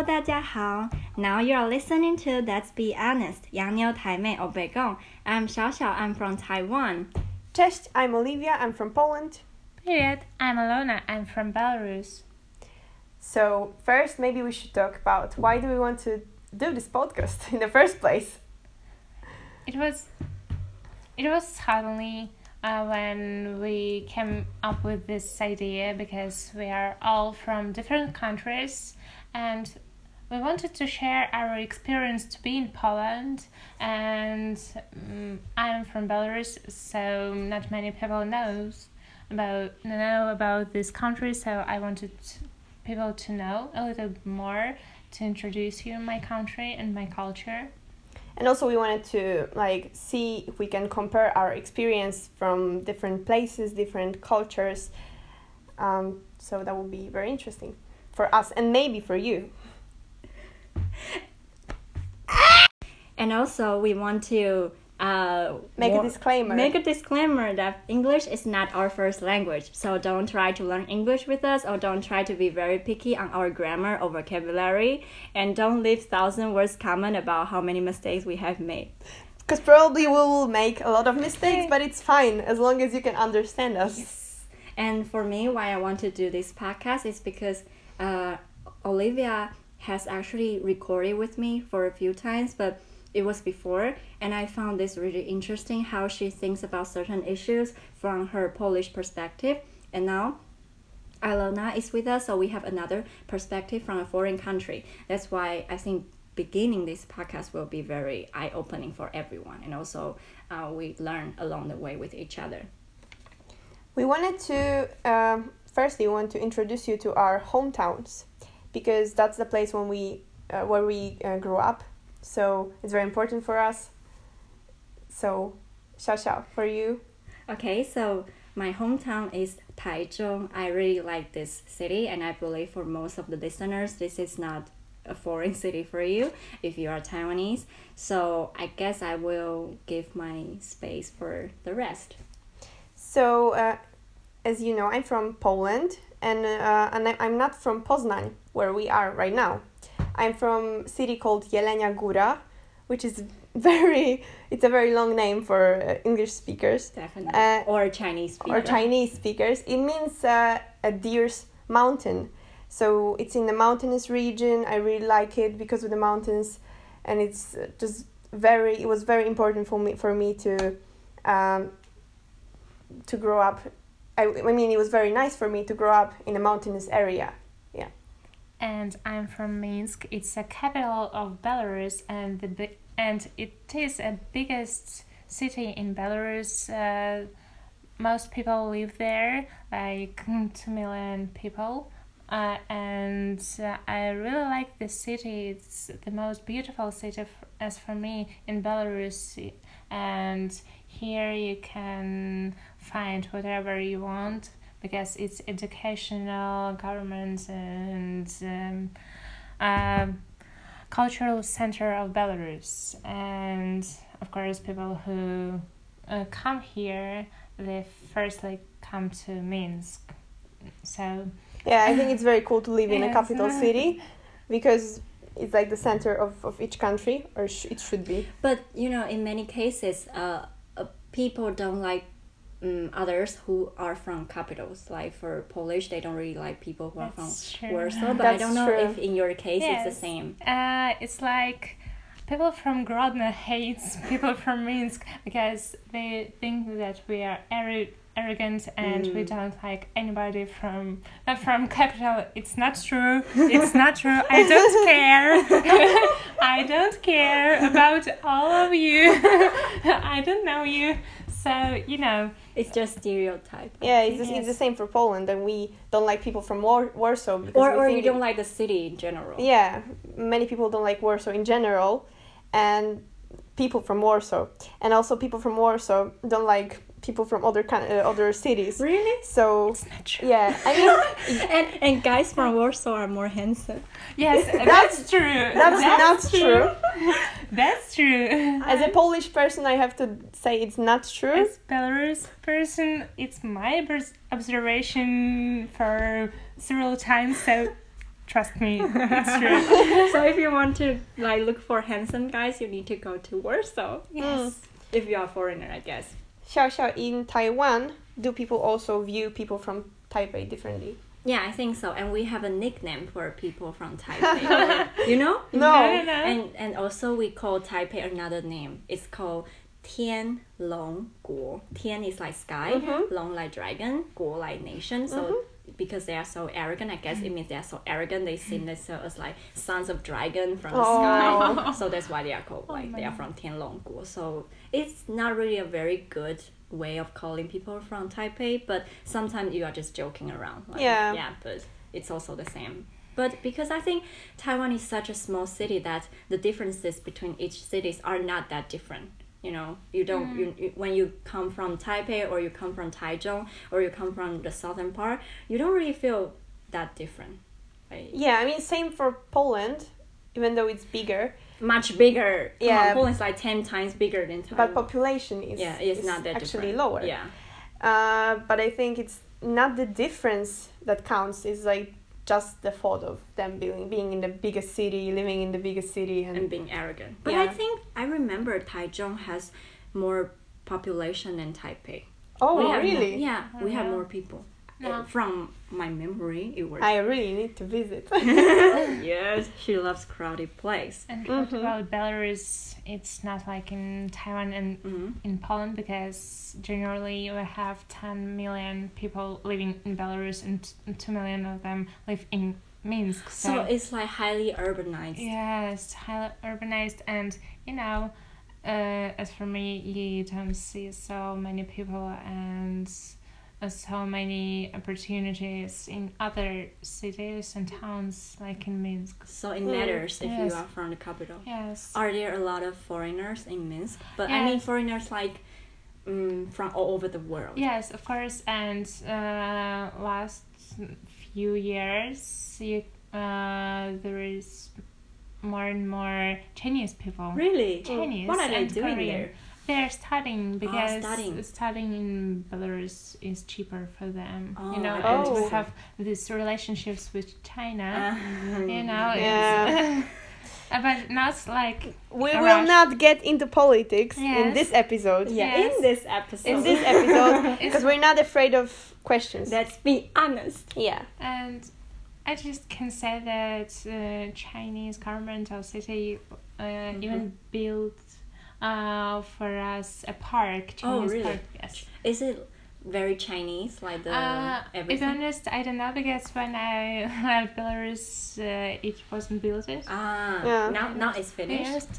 Hello，大家好。Now you are listening to Let's Be Honest，洋妞台妹欧北共。I'm 小小，I'm from Taiwan. Cześć, I'm Olivia, I'm from Poland. Привет, I'm Alona, I'm from Belarus. So, first, maybe we should talk about why do we want to do this podcast in the first place? It was, it was suddenly uh, when we came up with this idea because we are all from different countries and we wanted to share our experience to be in Poland and um, I'm from Belarus so not many people knows about know about this country so I wanted people to know a little more to introduce you my country and my culture. And also we wanted to like see if we can compare our experience from different places different cultures. Um, so that would be very interesting for us and maybe for you and also we want to uh, make a disclaimer. Make a disclaimer that English is not our first language. So don't try to learn English with us, or don't try to be very picky on our grammar or vocabulary, and don't leave thousand words comment about how many mistakes we have made. Because probably we will make a lot of mistakes, but it's fine as long as you can understand us. Yes. And for me, why I want to do this podcast is because uh, Olivia has actually recorded with me for a few times, but it was before and i found this really interesting how she thinks about certain issues from her polish perspective. And now Alona is with us so we have another perspective from a foreign country. That's why i think beginning this podcast will be very eye-opening for everyone and also uh, we learn along the way with each other. We wanted to um, firstly want to introduce you to our hometowns because that's the place when we uh, where we uh, grew up so it's very important for us. So, Xiao Xiao, for you. Okay, so my hometown is Taichung. I really like this city, and I believe for most of the listeners, this is not a foreign city for you if you are Taiwanese. So I guess I will give my space for the rest. So, uh, as you know, I'm from Poland, and uh, and I'm not from Poznań, where we are right now. I'm from city called Jelenia Góra, which is very it's a very long name for uh, English speakers. Definitely. Uh, or Chinese speakers. Or Chinese speakers. It means uh, a deer's mountain. So it's in the mountainous region. I really like it because of the mountains, and it's uh, just very. It was very important for me for me to, um, to grow up. I, I mean, it was very nice for me to grow up in a mountainous area and I'm from Minsk. It's the capital of Belarus, and the and it is the biggest city in Belarus. Uh, most people live there, like two million people. Uh, and uh, I really like this city. It's the most beautiful city as for me in Belarus, and here you can find whatever you want because it's educational, government, and um, uh, cultural center of Belarus. And of course, people who uh, come here, they firstly come to Minsk. So yeah, I think it's very cool to live in a capital city because it's like the center of, of each country, or sh- it should be. But you know, in many cases, uh, uh people don't like um, others who are from capitals. Like for Polish, they don't really like people who are That's from true. Warsaw. But That's I don't know true. if in your case yes. it's the same. Uh, it's like people from Grodno hates people from Minsk because they think that we are arrogant and mm. we don't like anybody from uh, from capital it's not true it's not true i don't care i don't care about all of you i don't know you so you know it's just stereotype. Yeah, it's, yes. it's the same for Poland, and we don't like people from War- Warsaw. Because or or you don't like the city in general. Yeah, many people don't like Warsaw in general, and people from Warsaw, and also people from Warsaw don't like people from other kind uh, other cities. Really? So it's not true. Yeah, I mean, and and guys from Warsaw are more handsome. Yes, that's true. That's, that's not true. true. that's true. As a Polish person, I have to say it's not true. As Belarus person, it's my observation for several times. So Trust me, it's true. so if you want to like look for handsome guys, you need to go to Warsaw. Yes. If you are a foreigner, I guess. Xiao Xiao, in Taiwan, do people also view people from Taipei differently? Yeah, I think so. And we have a nickname for people from Taipei. you know? No. And and also we call Taipei another name. It's called Tian Long Guo. Tian is like sky, Mhm. Long like dragon, Guo like nation. So Mhm. Because they are so arrogant, I guess it mm. means they are so arrogant. They see themselves as like sons of dragon from the Oh. sky. So that's why they are called Oh like my they are from Tian Long Guo. So it's not really a very good way of calling people from Taipei, but sometimes you are just joking around. Like, Yeah. Yeah, but it's also the same. But because I think Taiwan is such a small city that the differences between each cities are not that different. You know, you don't you, you when you come from Taipei or you come from Taichung or you come from the southern part, you don't really feel that different. Like, Yeah, I mean, same for Poland, even though it's bigger, much bigger. Come Yeah. on, Poland's like ten times bigger than Taiwan. but population is, yeah, it's is not that actually different. lower. Yeah. Uh, but I think it's not the difference that counts. It's like just the thought of them being being in the biggest city, living in the biggest city, and, and being arrogant. But Yeah. I think I remember Taichung has more population than Taipei. oh We have more- really? yeah, Oh, we have more people. No. From my memory, it was. I really need to visit. yes, she loves crowded place. And what Mhm. about Belarus? It's not like in Taiwan and hmm in Poland because generally we have 10 million people living in Belarus and 2 million of them live in Minsk. So, So it's like highly urbanized. yes, highly urbanized and you know, uh, as for me, you don't see so many people and so many opportunities in other cities and towns like in Minsk. So it matters if you are from the capital. Yes. Are there a lot of foreigners in Minsk? But I mean foreigners like um, from all over the world. Yes, of course. And uh, last few years, you, uh, there is more and more Chinese people. Really? Chinese What are they doing Korean. there? They're studying because studying. studying in Belarus is cheaper for them. Oh, you know, I and see. to have these relationships with China. Uh, you know, Yeah. it's, but not like we will rush. not get into politics in this episode. yeah, Yes. in this episode. In this episode, because we're not afraid of questions. Let's be honest. yeah. And I just can say that uh, Chinese government or city uh, Mm-hmm. even built uh, for us a park. Chinese Oh, really? Park, yes. Is it very Chinese, like the Uh, to be honest, I don't know because when I left Belarus, uh, it wasn't built yet. Ah, Yeah. now now it's finished.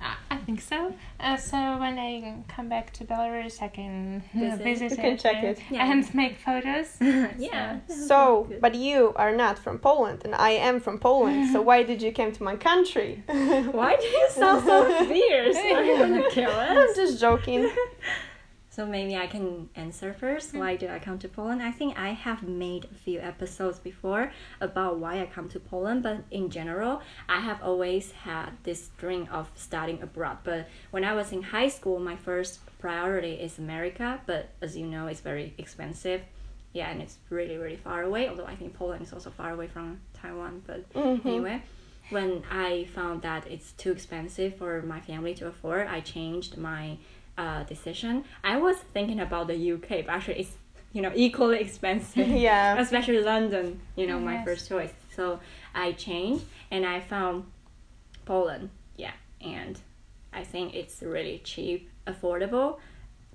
Yes. I I think so. Uh, so when I come back to Belarus, I can Visit. visit You can it, check and, it. Yeah. and make photos. yeah. So, but you are not from Poland, and I am from Poland. So why did you come to my country? Why do you sound so fierce? Are you gonna kill I'm just joking. So maybe I can answer first. Why did I come to Poland? I think I have made a few episodes before about why I come to Poland, but in general, I have always had this dream of studying abroad. But when I was in high school, my first priority is America. But as you know, it's very expensive. Yeah, and it's really really far away. Although I think Poland is also far away from Taiwan, but Mhm. anyway when i found that it's too expensive for my family to afford i changed my uh, decision. I was thinking about the uk but actually it's you know equally expensive. Yeah. especially london you know my Yes. first choice. So i changed and i found poland. Yeah. And i think it's really cheap affordable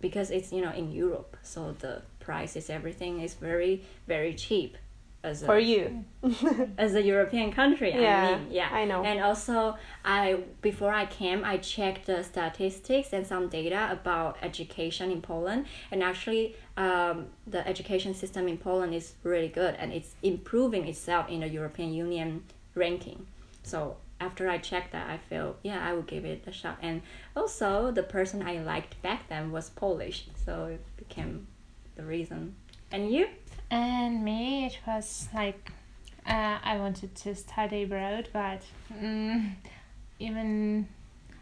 because it's you know in europe. So the prices everything is very very cheap as a, For you. as a European country. Yeah, I mean, yeah, I know. And also, I before I came, I checked the statistics and some data about education in Poland, and actually, um, the education system in Poland is really good, and it's improving itself in the European Union ranking. So after I checked that, I feel yeah, I will give it a shot. And also, the person I liked back then was Polish, so it became the reason. And you? And me, it was like uh, I wanted to study abroad, but mm, even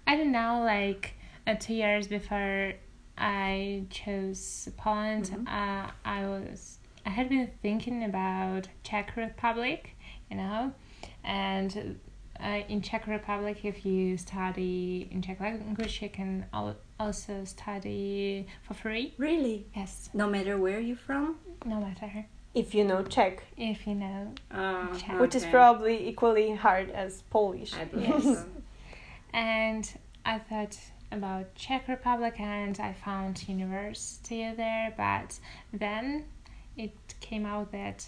I don't know, like uh, two years before I chose Poland, Mhm. uh, I was I had been thinking about Czech Republic, you know, and uh, in Czech Republic, if you study in Czech language, you can al- also study for free. Really? Yes, No matter where you're from? no matter If you know Czech, if you know. Uh, Czech. which is probably equally hard as Polish. I believe Yes. so. And I thought about Czech Republic, and I found university there. But then it came out that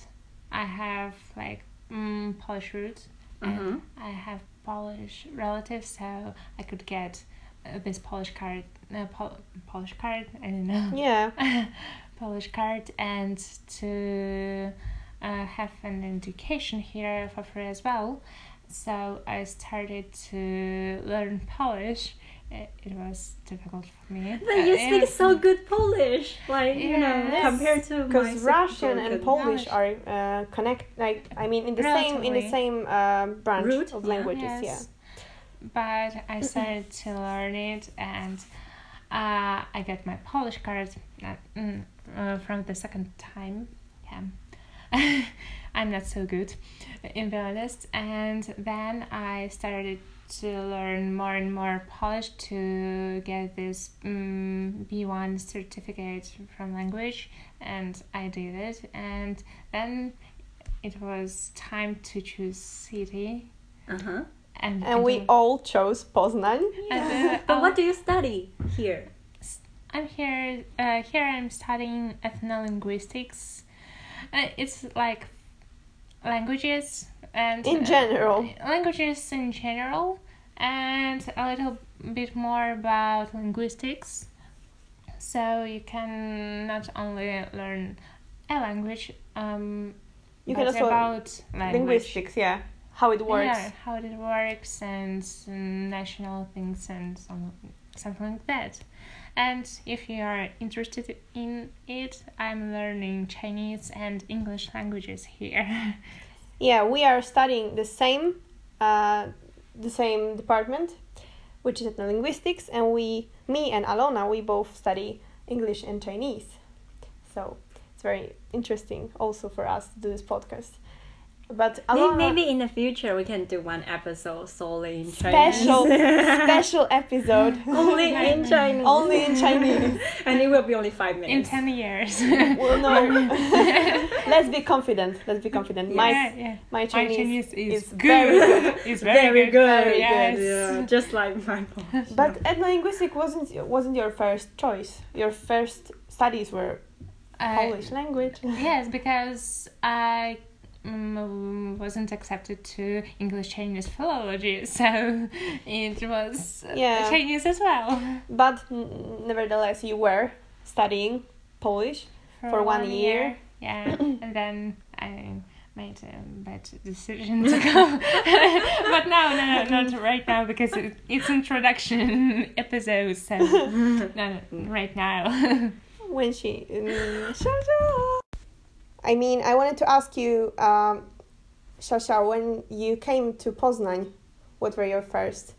I have like mm, Polish roots, Mhm. and I have Polish relatives, so I could get uh, this Polish card, uh, Pol- Polish card. I don't know. Yeah. Polish card and to uh, have an education here for free as well. So I started to learn Polish. It, it was difficult for me. But you Uh, speak yeah. so good Polish, like you know, compared to because Russian and Polish Polish. are uh, connect like I mean in the same in the same um, branch Root, of languages. Yeah. Yes. But I started to learn it, and uh, I got my Polish card uh, mm, uh, from the second time. Yeah, I'm not so good, in be honest. And then I started to learn more and more Polish to get this um, B1 certificate from language, and I did it. And then it was time to choose city Uh huh. And, And we the- all chose Poznan. and the- But um, what do you study here? I'm here. Uh, here I'm studying ethnolinguistics. Uh, it's like languages and In uh, general. languages in general, and a little bit more about linguistics. So you can not only learn a language, um, You can but also about language. linguistics. Yeah, how it works. Yeah, how it works and national things and some, something like that. And if you are interested in it, I'm learning Chinese and English languages here. Yeah, we are studying the same, uh, the same department, which is ethnolinguistics, and we, me and Alona, we both study English and Chinese. So it's very interesting also for us to do this podcast. But May- Alona, Maybe in the future we can do one episode solely in Chinese. special special episode only in Chinese. only in Chinese. and it will be only five minutes. in 10 years. Well, no. Let's be confident. Let's be confident. My yeah, yeah. my My Chinese, Chinese is, is good. very good. it's very, Very good. good. Very yes. Yeah, just like my Polish. But ethnolinguistic wasn't wasn't your first choice. Your first studies were Uh, Polish language. Yes, because I mm, wasn't accepted to English Chinese philology, so it was uh, Yeah. Chinese as well. But n- nevertheless, you were studying Polish. For one year. Yeah, and then I made a bad decision to go. but no, no, no, not right now because it, it's introduction episode, so no, no, right now. when she. Um. I mean, I wanted to ask you, um, Xiao Xiao, when you came to Poznan, what were your first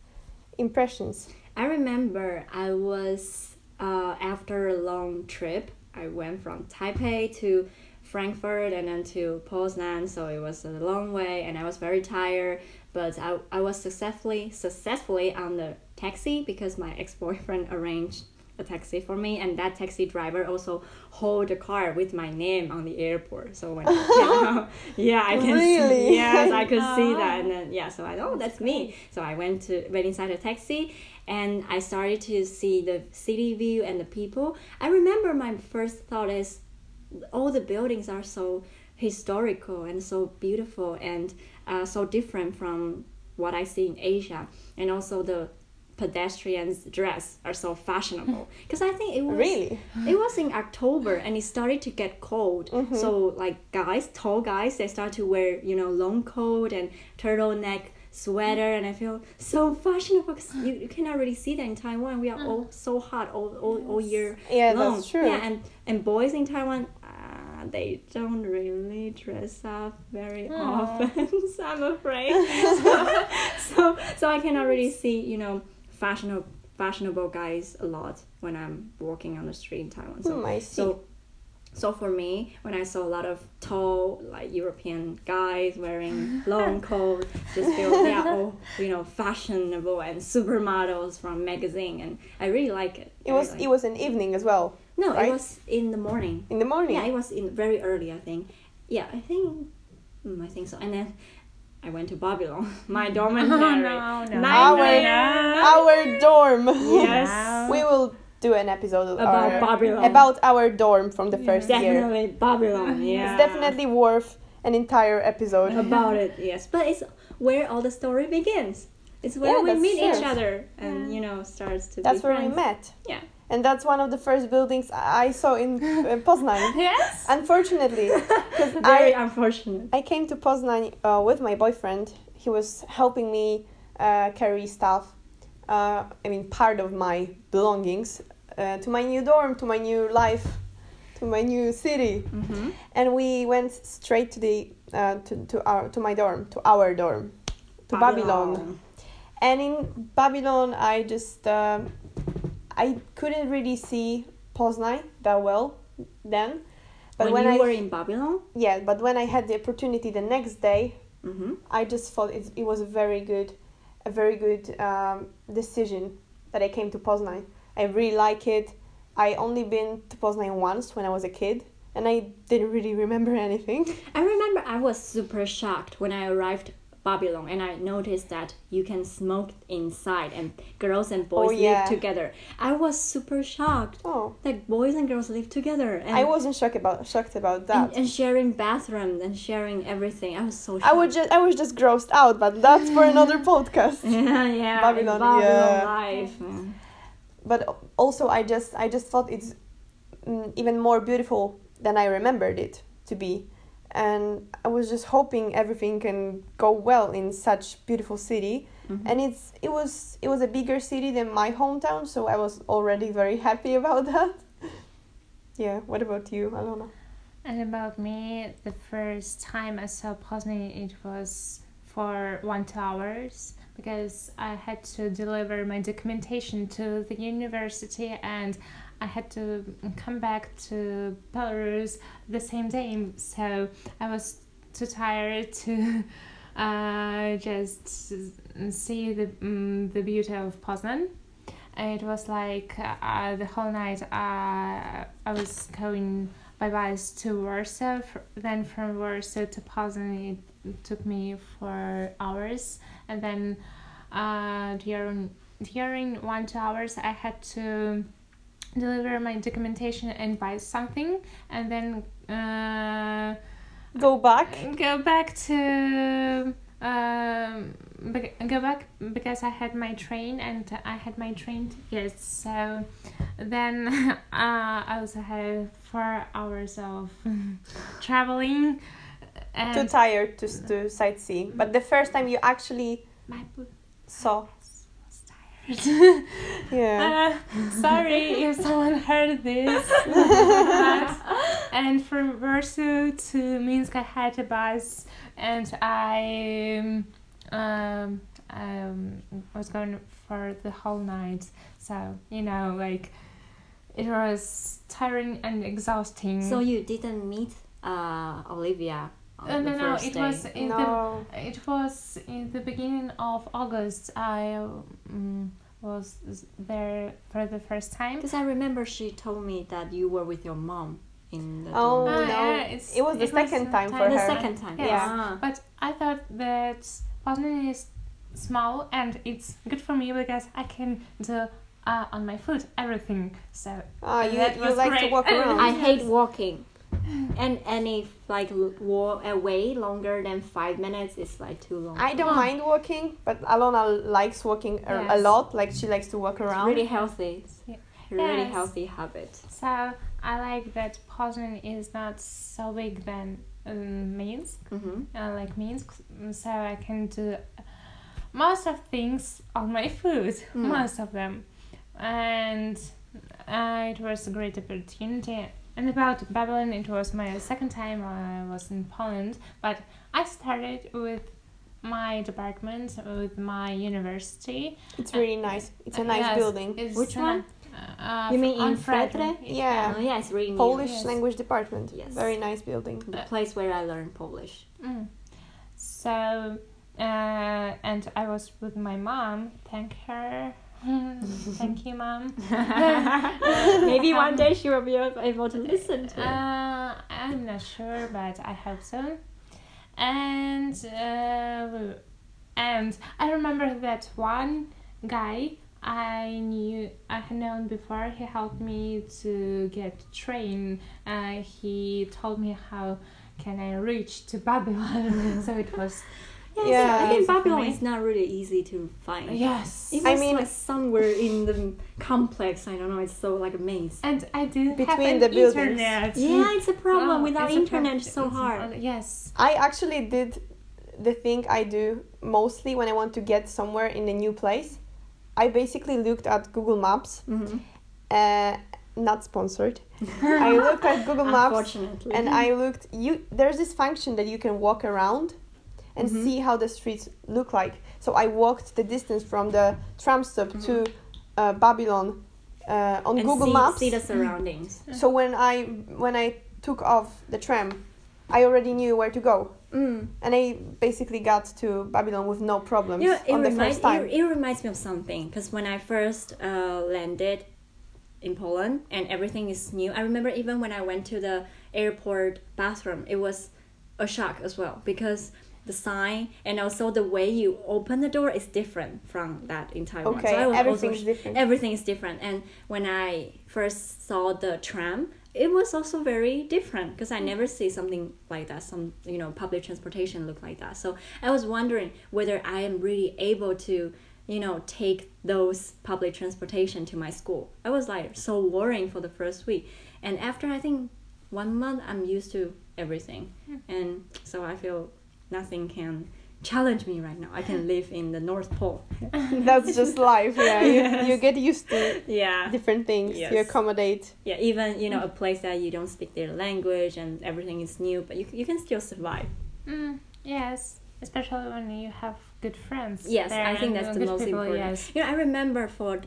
impressions? I remember I was uh, after a long trip. I went from Taipei to Frankfurt and then to Poznan, so it was a long way, and I was very tired. But I, I was successfully successfully on the taxi because my ex boyfriend arranged a taxi for me, and that taxi driver also hold the car with my name on the airport. So when I came yeah, I can Really? see. Yes, I could see that, and then yeah, so I oh that's me. So I went to went inside the taxi, and I started to see the city view and the people. I remember my first thought is, all the buildings are so historical and so beautiful and uh, so different from what I see in Asia, and also the pedestrians dress are so fashionable because I think it was Really? it was in October and it started to get cold. Mm-hmm. So like guys, tall guys, they start to wear you know long coat and turtleneck sweater, and I feel so fashionable because you, you cannot really see that in Taiwan. We are all so hot all all, all year Yeah, long. that's true. Yeah, and and boys in Taiwan. Uh, they don't really dress up very often, so I'm afraid. so, so, so I cannot really see, you know, fashionable fashionable guys a lot when I'm walking on the street in Taiwan. So see. so So for me, when I saw a lot of tall, like European guys wearing long coats, just feel they are all you know fashionable and supermodels from magazine, and I really like it. It was it was an evening as well. no, right? it was in the morning. In the morning. Yeah, it was in very early, I think. Yeah, I think, mm, I think so. And then I went to Babylon, my dormitory. Oh, no, no. Nightmare. Our dorm. Yes. Wow. we will do an episode About our, Babylon. about our dorm from the first year. Definitely Babylon. Yeah. It's definitely worth an entire episode. about it. Yes, but it's where all the story begins. It's where Yeah, we that's meet each other and you know starts to. That's be where we met. Yeah. And that's one of the first buildings I saw in uh, Poznan. Yes. Unfortunately, Very I, unfortunate. I came to Poznan uh, with my boyfriend. He was helping me uh, carry stuff. Uh, I mean, part of my belongings uh, to my new dorm, to my new life, to my new city. Mm-hmm. And we went straight to the uh, to, to our to my dorm, to our dorm, to Babylon. And in Babylon, I just um, I couldn't really see Poznan that well then. But when, when, you I were in Babylon. yeah, but when I had the opportunity the next day, Mm-hmm. I just thought it, it was a very good, a very good um, decision that I came to Poznan. I really like it. I only been to Poznan once when I was a kid, and I didn't really remember anything. I remember I was super shocked when I arrived Babylon and I noticed that you can smoke inside and girls and boys Oh, yeah. live together. I was super shocked. Oh, Like boys and girls live together and I wasn't shocked about shocked about that. and, and sharing bathrooms and sharing everything. I was so shocked. I was just I was just grossed out, but that's for another podcast. yeah, yeah. Babylon, Babylon yeah. life. yeah. But also I just I just thought it's mm, even more beautiful than I remembered it to be, and I was just hoping everything can go well in such beautiful city. Mhm. And it's it was it was a bigger city than my hometown, so I was already very happy about that. Yeah. What about you, Alona? And about me, the first time I saw Poznan, it was for one two hours because I had to deliver my documentation to the university and I had to come back to Belarus the same day. So I was too tired to uh, just see the um, the beauty of Poznan. It was like uh, the whole night uh, I was going by bus to Warsaw. Then from Warsaw to Poznan, it took me four hours. And then uh, during during one two hours, I had to deliver my documentation and buy something, and then uh, Go back. go back to um go back because I had my train and I had my train tickets. So then uh, I also had four hours of traveling. Too tired to to sightseeing. But the first time you actually my saw, yeah. Uh, sorry if someone heard this. And from Warsaw to Minsk, I had a bus, and I um, um, was going for the whole night. So you know, like it was tiring and exhausting. So you didn't meet uh, Olivia Uh, the no, no, first it day. was in the It was in the beginning of August. I um, was there for the first time. Because I remember she told me that you were with your mom in the Oh, dorm. Ah, no. yeah, it's- It was the it second the time time- for the her. second time. Yes. Yeah. But I thought that Poznan is small and it's good for me because I can do uh, on my foot everything. So Ah, you, you was like to walk around. I hate walking. And any like walk away longer than five minutes is like too long. I don't mind walking, but Alona likes walking a, a lot. Like she likes to walk It's around. really healthy. It's Yeah. really Yes. healthy habit. so I like that Poznan is not so big than um, Minsk. Mm-hmm. uh, like Minsk, so I can do most of things on my foot, Mm. most of them, and uh, it was a great opportunity. And about Babylon, it was my second time I was in Poland, but I started with my department with my university. It's really nice. It's a Uh, nice yes, building. Which one? Uh, You mean in Friday? Fredry? Yeah. Oh, yeah, it's really new. Polish Yes. language department. Yes. Very nice building. The place where I learned Polish. Mm. So, uh, and I was with my mom. Thank her. Thank you, mom. Maybe one day she will be able to listen to it. Uh, I'm not sure, but I hope so. And uh, and I remember that one guy I knew I had known before. He helped me to get train. Uh, he told me how can I reach to Babylon. so it was Yes, Yeah. I think Easy Babylon me. is not really easy to find. yes. It was I mean- like somewhere in the complex. I don't know. It's so like a maze. and I didn't have Between an the buildings. internet. Yeah, it's a problem. Oh, Without internet, prob- it's so it's hard. a- yes. I actually did the thing I do mostly when I want to get somewhere in a new place. I basically looked at Google Maps, hmm uh, not sponsored. I looked at Google Maps and I looked. You there's this function that you can walk around and Mhm. see how the streets look like. So I walked the distance from the tram stop to uh, Babylon uh, on and Google see, Maps. see the surroundings. So when I when I took off the tram, I already knew where to go, Mm. and I basically got to Babylon with no problems You know, it, on the reminds, first time. it, it reminds me of something because when I first uh, landed in Poland and everything is new, I remember even when I went to the airport bathroom, it was a shock as well because the sign and also the way you open the door is different from that in Taiwan. Okay, I was everything's also, different. Everything is different. And when I first saw the tram, it was also very different because I never see something like that. Some you know public transportation look like that. So I was wondering whether I am really able to you know take those public transportation to my school. I was like so worrying for the first week, and after I think one month, I'm used to everything, hmm. and so I feel nothing can challenge me right now. I can live in the North Pole. That's just life. Yeah, Yes. you, you get used to Yeah. different things. You accommodate. Yeah, even you know a place that you don't speak their language and everything is new, but you you can still survive. Mm, yes, especially when you have good friends. Yes, there I think that's the good most people, important. Yes. You know, I remember for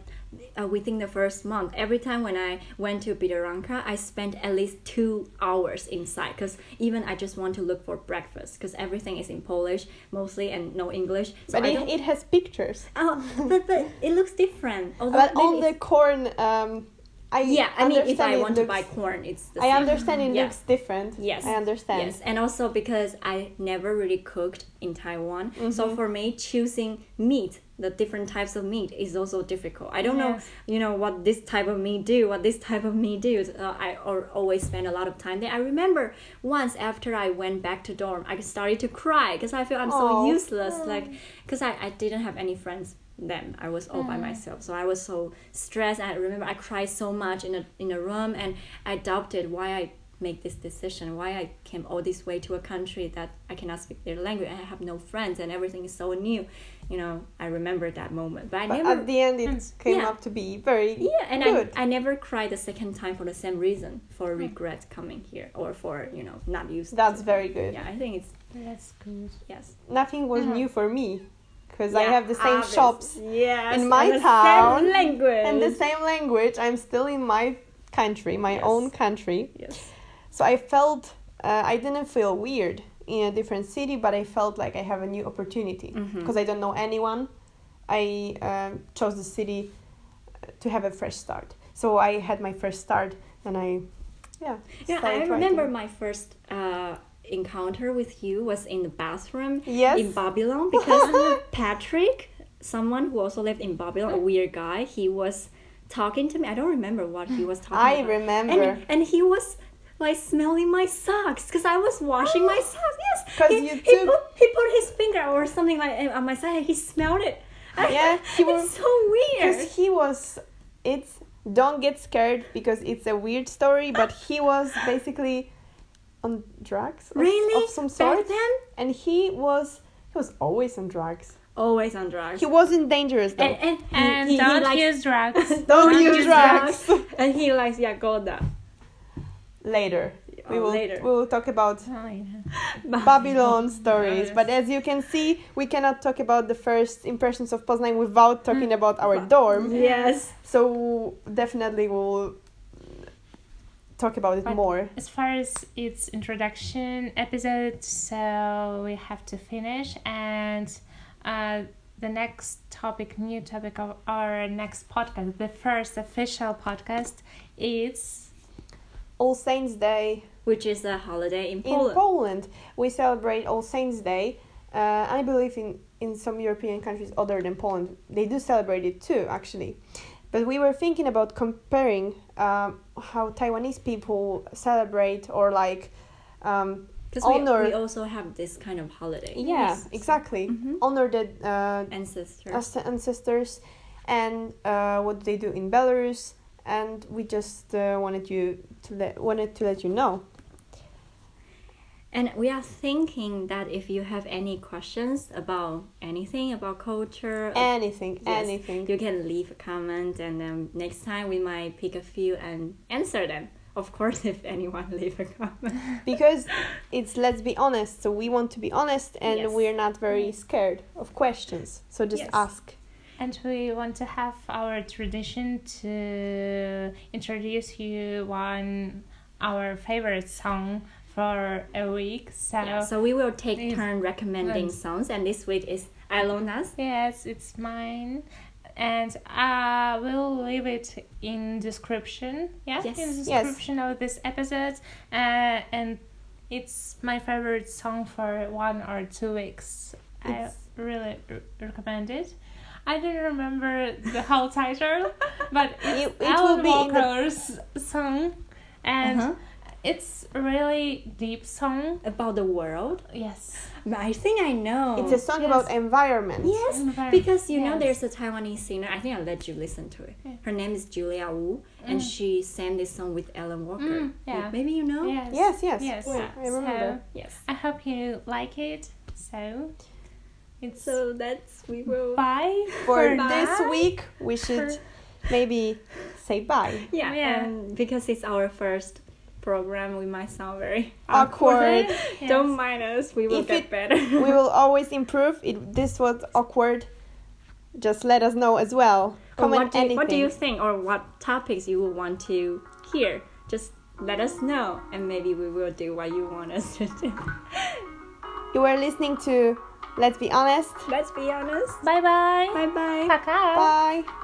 uh, within the first month, every time when I went to Biedronka, I spent at least two hours inside because even I just want to look for breakfast because everything is in Polish mostly and no English. So But it, it has pictures. oh, but, but it looks different. Although But on the corn, um, I yeah, I mean, if I want to buy corn, it's the I understand it Yeah. looks different. Yes. I understand. Yes, and also because I never really cooked in Taiwan, Mm-hmm. so for me choosing meat, the different types of meat is also difficult. I don't know, you know, what this type of meat do, what this type of meat do. Uh, I or always spend a lot of time there. I remember once after I went back to dorm, I started to cry because I feel I'm so useless, like because I, I didn't have any friends then I was all by mm. myself so I was so stressed I remember I cried so much in a in a room and I doubted why I make this decision why I came all this way to a country that I cannot speak their language and I have no friends and everything is so new you know I remember that moment but I But never at the end, it mm. came Yeah. up to be very yeah and good. I, I never cried the second time for the same reason for mm. regret coming here or for you know not used That's very good. yeah I think it's That's good. yes Nothing was Mhm. new for me because I have the same obvious. shops yes in my the town same language and the same language. I'm still in my country, my Yes. own country. yes So I felt uh, I didn't feel weird in a different city, but I felt like I have a new opportunity because I don't know anyone. I um, chose the city uh, to have a fresh start. So I had my first start, and I, yeah. Yeah, I remember writing. my first uh, encounter with you was in the bathroom Yes. in Babylon because Patrick, someone who also lived in Babylon, a weird guy, he was talking to me. I don't remember what he was talking I about. remember. And, and he was like smelling my socks because I was washing my socks. Yes, 'Cause he, you he, put, he put his finger or something like uh, on my side and he smelled it. Yeah, he was- it's so weird. Because he was, it's don't get scared because it's a weird story, but he was basically on drugs of, Really? of some Back sort, then? and he was he was always on drugs. Always on drugs. He wasn't dangerous though. and and, he- And he, he don't likes- use drugs. don't, use use drugs. and he likes Yagoda. Later, Yeah. we Oh, will later. we will talk about Oh, yeah. Babylon stories. But as you can see, we cannot talk about the first impressions of Poznan without talking mm. about our dorm. Yes. So definitely we'll talk about it But- more. As far as its introduction episode, so we have to finish, and uh, the next topic, new topic of our next podcast, the first official podcast, is All Saints Day Which is a holiday in Poland. in Poland. We celebrate All Saints Day. Uh, I believe in in some European countries other than Poland, they do celebrate it too, actually. But we were thinking about comparing um, how Taiwanese people celebrate or like, um, Because we, honor- we also have this kind of holiday. yeah, Yes. exactly, Mhm. honor the uh, Ancestors. ancestors, and uh, what they do in Belarus. And we just uh, wanted you to let wanted to let you know. And we are thinking that if you have any questions about anything about culture, uh, Anything, Yes. anything. you can leave a comment, and then next time we might pick a few and answer them. Of course, if anyone leave a comment. because it's let's be honest so we want to be honest and Yes. we're not very mm. scared of questions so just Yes. ask And we want to have our tradition to introduce you one our favorite song for a week. So Yeah, so we will take turn recommending Yes. songs, and this week is Alona's. yes, it's mine. And I will leave it in description. Yeah, Yes. in the Yes. description of this episode. Uh, and it's my favorite song for one or two weeks. I really r- recommend it. I don't remember the whole title, but it's It- it Alan will be in the- song, and Uh-huh. It's a really deep song. About the world. Yes, I think I know. it's a song yes. about environment Yes, Environment. because you know there's a Taiwanese singer. I think I'll let you listen to it. Yeah. Her name is Julia Wu, and she sang this song with Alan Walker. Mm, yeah. Maybe you know. yes, yes yes yes. Yeah, i remember So, Yes. I hope you like it. So it's So that's we will. bye for Bye. this week we should maybe say bye Yeah, Yeah. and because it's our first program, we might sound very awkward Yes. Don't mind us. We will If get it- better. we will always improve if this was awkward just let us know as well comment what do, you, anything what do you think, or what topics you would want to hear? Just let us know, and maybe we will do what you want us to do. you were listening to let's be honest Let's be honest. Bye bye. Bye bye. 卡卡。bye